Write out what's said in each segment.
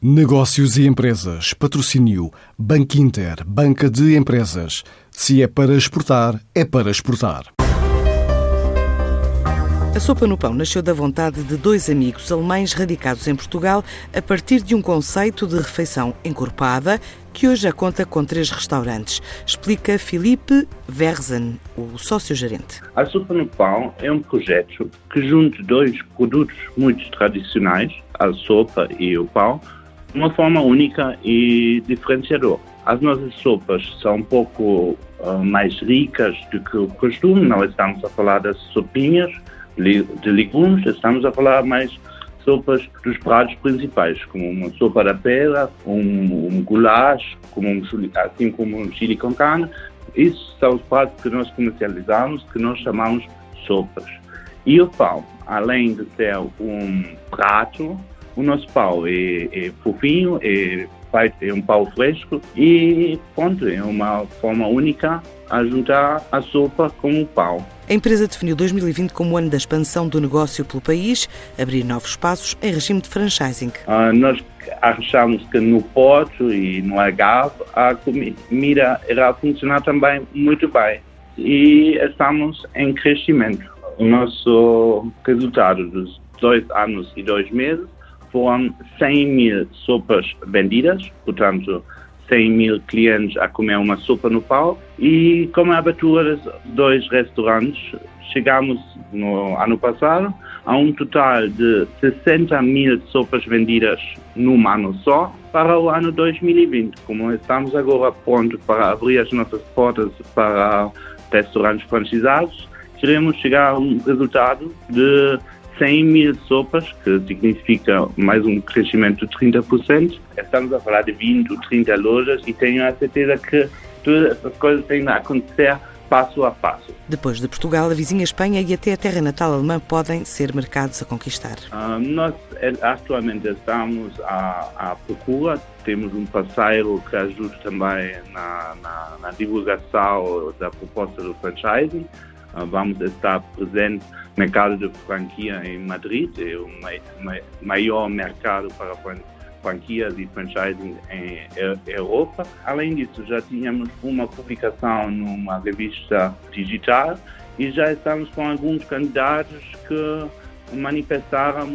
Negócios e Empresas, patrocínio Banco Inter, Banca de Empresas. Se é para exportar, é para exportar. A Sopa no Pão nasceu da vontade de dois amigos alemães radicados em Portugal a partir de um conceito de refeição encorpada que hoje já conta com três restaurantes. Explica Filipe Verzen, o sócio-gerente. A Sopa no Pão é um projeto que junta dois produtos muito tradicionais, a sopa e o pão, uma forma única e diferenciadora. As nossas sopas são um pouco uh, mais ricas do que o costume, não estamos a falar das sopinhas de legumes, estamos a falar mais sopas dos pratos principais, como uma sopa da pedra, um, um goulash, como um, assim como um chili com carne. Esses são os pratos que nós comercializamos, que nós chamamos sopas. E o pão, além de ser um prato, o nosso pau é, é fofinho, é, é um pau fresco e pronto, é uma forma única a juntar a sopa com o pau. A empresa definiu 2020 como o ano da expansão do negócio pelo país, abrir novos espaços em regime de franchising. Uh, nós achamos que no Porto e no Algarve a comida irá funcionar também muito bem e estamos em crescimento. O nosso resultado dos dois anos e dois meses foram 100 mil sopas vendidas, portanto, 100 mil clientes a comer uma sopa no pau. E com a abertura de dois restaurantes, chegamos no ano passado a um total de 60 mil sopas vendidas num ano só para o ano 2020. Como estamos agora prontos para abrir as nossas portas para restaurantes franchisados, queremos chegar a um resultado de 100 mil sopas, que significa mais um crescimento de 30%. Estamos a falar de 20 ou 30 lojas e tenho a certeza que todas essas coisas têm a acontecer passo a passo. Depois de Portugal, a vizinha Espanha e até a terra natal alemã podem ser mercados a conquistar. Uh, nós eh, atualmente estamos à, à, procura, temos um parceiro que ajuda também na, na, na divulgação da proposta do franchising. Uh, vamos estar presentes mercado de franquia em Madrid, é o maior mercado para franquias e franchising em Europa. Além disso, já tínhamos uma publicação numa revista digital e já estamos com alguns candidatos que manifestaram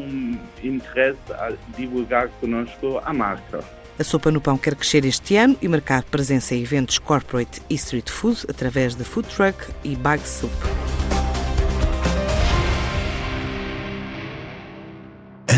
interesse a divulgar conosco a marca. A Sopa no Pão quer crescer este ano e marcar presença em eventos corporate e street food através de food truck e bag soup.